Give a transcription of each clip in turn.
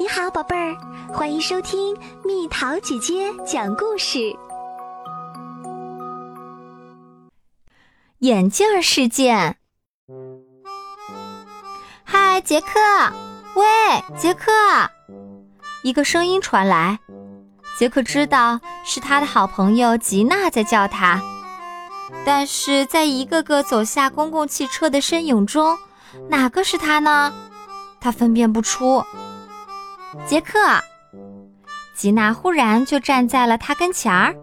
你好，宝贝儿，欢迎收听蜜桃姐姐讲故事。眼镜事件。嗨，杰克！喂，杰克！一个声音传来，杰克知道是他的好朋友吉娜在叫他，但是在一个个走下公共汽车的身影中，哪个是他呢？他分辨不出。杰克，吉娜忽然就站在了他跟前儿。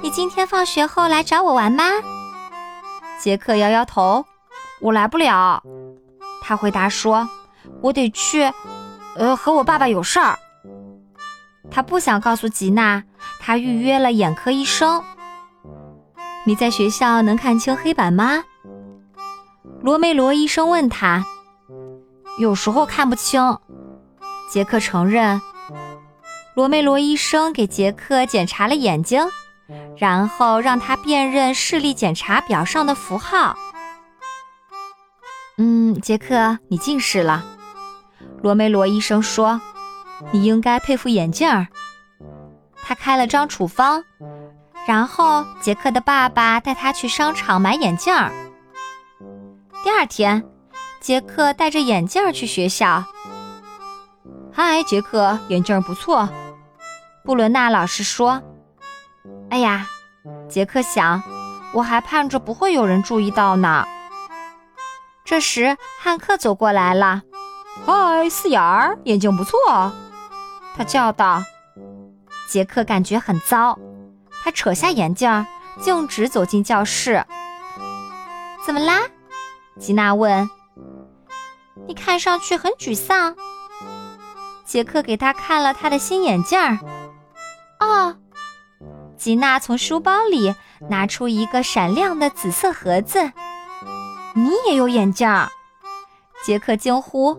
你今天放学后来找我玩吗？杰克摇摇头，我来不了。他回答说：“我得去，呃，和我爸爸有事儿。”他不想告诉吉娜，他预约了眼科医生。你在学校能看清黑板吗？罗梅罗医生问他。有时候看不清。杰克承认，罗梅罗医生给杰克检查了眼睛，然后让他辨认视力检查表上的符号。嗯，杰克，你近视了。罗梅罗医生说：“你应该配副眼镜儿。”他开了张处方，然后杰克的爸爸带他去商场买眼镜儿。第二天，杰克戴着眼镜去学校。嗨，杰克，眼镜不错。布伦娜老师说：“哎呀，杰克想，我还盼着不会有人注意到呢。”这时，汉克走过来了。“嗨，四眼儿，眼镜不错。”他叫道。杰克感觉很糟，他扯下眼镜，径直走进教室。“怎么啦？”吉娜问。“你看上去很沮丧。”杰克给他看了他的新眼镜儿。哦，吉娜从书包里拿出一个闪亮的紫色盒子。你也有眼镜儿？杰克惊呼。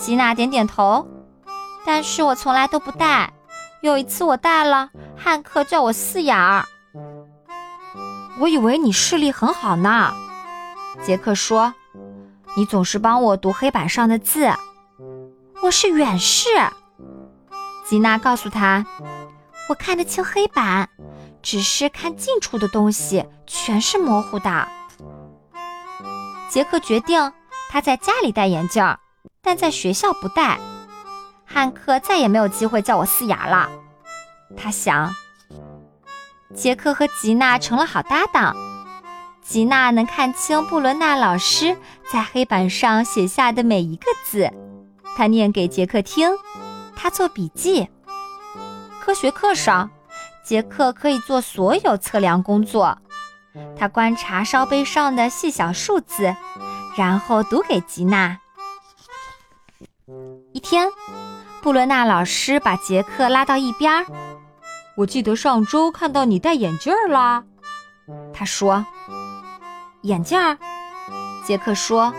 吉娜点点头。但是我从来都不戴。有一次我戴了，汉克叫我四眼儿。我以为你视力很好呢。杰克说：“你总是帮我读黑板上的字。”我是远视，吉娜告诉他：“我看得清黑板，只是看近处的东西全是模糊的。”杰克决定他在家里戴眼镜，但在学校不戴。汉克再也没有机会叫我四眼了。他想，杰克和吉娜成了好搭档。吉娜能看清布伦娜老师在黑板上写下的每一个字。他念给杰克听，他做笔记。科学课上，杰克可以做所有测量工作。他观察烧杯上的细小数字，然后读给吉娜。一天，布伦娜老师把杰克拉到一边儿。我记得上周看到你戴眼镜啦，他说。眼镜儿？杰克说。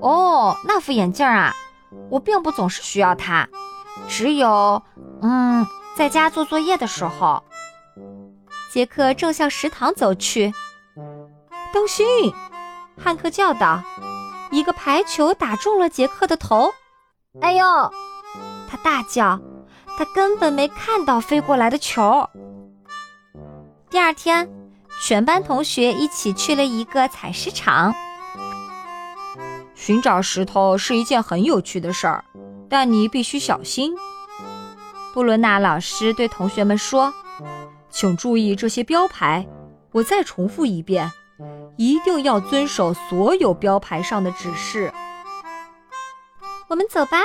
哦，那副眼镜儿啊。我并不总是需要它，只有，嗯，在家做作业的时候。杰克正向食堂走去，当心！汉克叫道：“一个排球打中了杰克的头。”哎呦！他大叫，他根本没看到飞过来的球。第二天，全班同学一起去了一个采石场。寻找石头是一件很有趣的事儿，但你必须小心。布伦纳老师对同学们说：“请注意这些标牌，我再重复一遍，一定要遵守所有标牌上的指示。”我们走吧。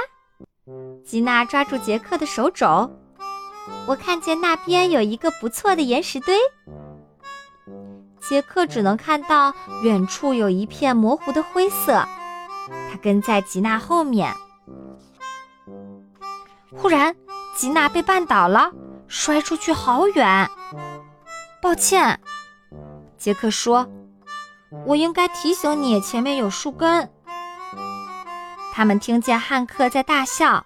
吉娜抓住杰克的手肘。我看见那边有一个不错的岩石堆。杰克只能看到远处有一片模糊的灰色。他跟在吉娜后面。忽然，吉娜被绊倒了，摔出去好远。抱歉，杰克说：“我应该提醒你，前面有树根。”他们听见汉克在大笑。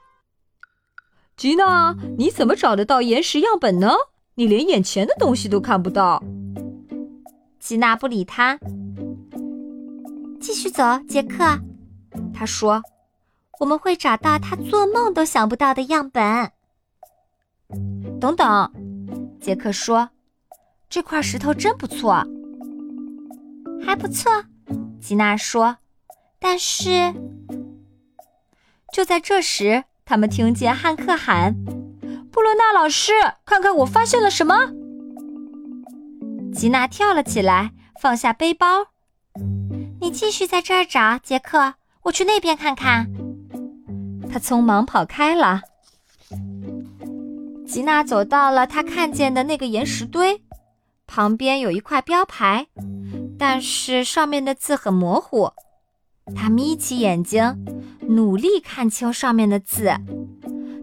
吉娜，你怎么找得到岩石样本呢？你连眼前的东西都看不到。吉娜不理他，继续走，杰克。他说：“我们会找到他做梦都想不到的样本。等等，杰克说：“这块石头真不错。”还不错，吉娜说。但是，就在这时，他们听见汉克喊：“布伦娜老师，看看我发现了什么！”吉娜跳了起来，放下背包。“你继续在这儿找，杰克，我去那边看看。”他匆忙跑开了。吉娜走到了她看见的那个岩石堆，旁边有一块标牌，但是上面的字很模糊。她眯起眼睛，努力看清上面的字。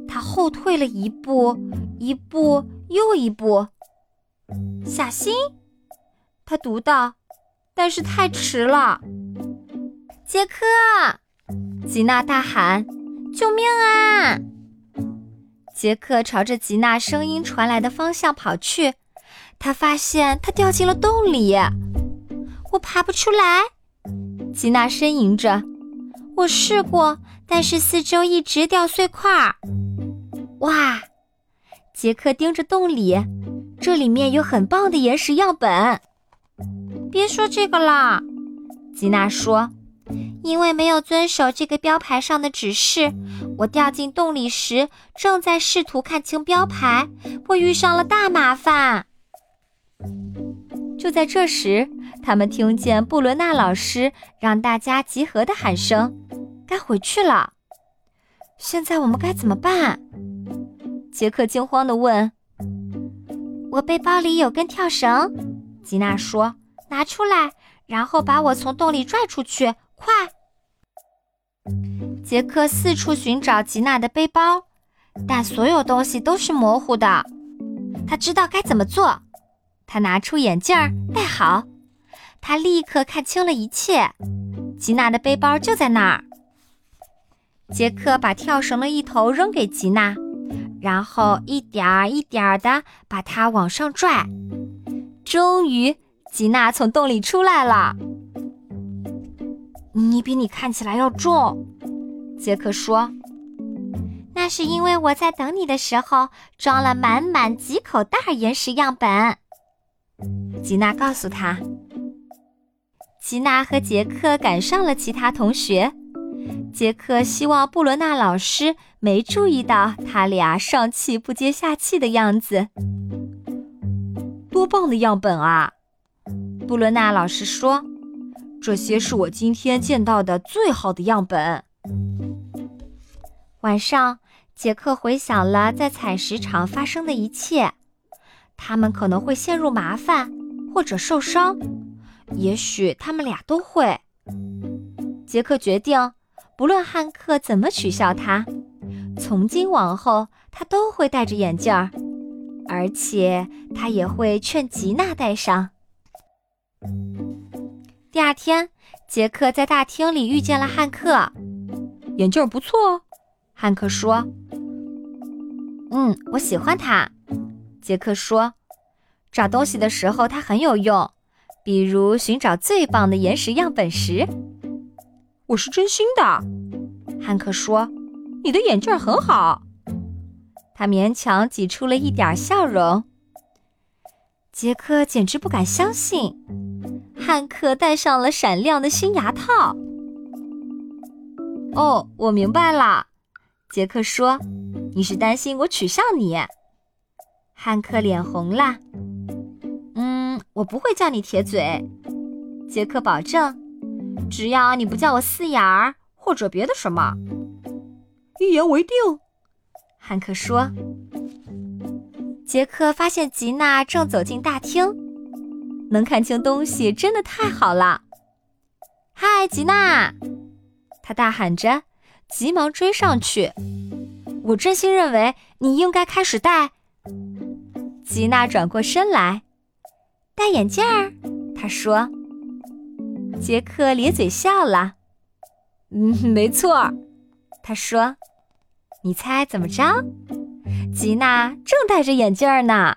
她后退了一步，一步又一步。小心！她读到，但是太迟了。杰克！吉娜大喊：“救命啊！”杰克朝着吉娜声音传来的方向跑去。他发现他掉进了洞里，我爬不出来。吉娜呻吟着：“我试过，但是四周一直掉碎块儿。”哇！杰克盯着洞里，这里面有很棒的岩石样本。别说这个了，吉娜说：“因为没有遵守这个标牌上的指示，我掉进洞里时正在试图看清标牌，我遇上了大麻烦。”就在这时。他们听见布伦娜老师让大家集合的喊声，该回去了。现在我们该怎么办？杰克惊慌地问。我背包里有根跳绳，吉娜说：“拿出来，然后把我从洞里拽出去，快！”杰克四处寻找吉娜的背包，但所有东西都是模糊的。他知道该怎么做。他拿出眼镜儿戴好。他立刻看清了一切，吉娜的背包就在那儿。杰克把跳绳的一头扔给吉娜，然后一点儿一点儿的把它往上拽。终于，吉娜从洞里出来了。你比你看起来要重，杰克说。那是因为我在等你的时候装了满满几口袋岩石样本。吉娜告诉他。吉娜和杰克赶上了其他同学。杰克希望布伦娜老师没注意到他俩上气不接下气的样子。多棒的样本啊！布伦娜老师说：“这些是我今天见到的最好的样本。”晚上，杰克回想了在采石场发生的一切，他们可能会陷入麻烦或者受伤。也许他们俩都会。杰克决定，不论汉克怎么取笑他，从今往后他都会戴着眼镜儿，而且他也会劝吉娜戴上。第二天，杰克在大厅里遇见了汉克。眼镜不错，汉克说。嗯，我喜欢它。杰克说，找东西的时候它很有用。比如寻找最棒的岩石样本时，我是真心的。汉克说：“你的眼镜很好。”他勉强挤出了一点笑容。杰克简直不敢相信，汉克戴上了闪亮的新牙套。哦，我明白了，杰克说：“你是担心我取笑你。”汉克脸红了。嗯我不会叫你铁嘴，杰克保证。只要你不叫我四眼儿或者别的什么，一言为定。汉克说。杰克发现吉娜正走进大厅，能看清东西真的太好了。嗨，吉娜！他大喊着，急忙追上去。我真心认为你应该开始戴。吉娜转过身来。戴眼镜儿，他说。杰克咧嘴笑了。嗯，没错，他说。你猜怎么着？吉娜正戴着眼镜儿呢。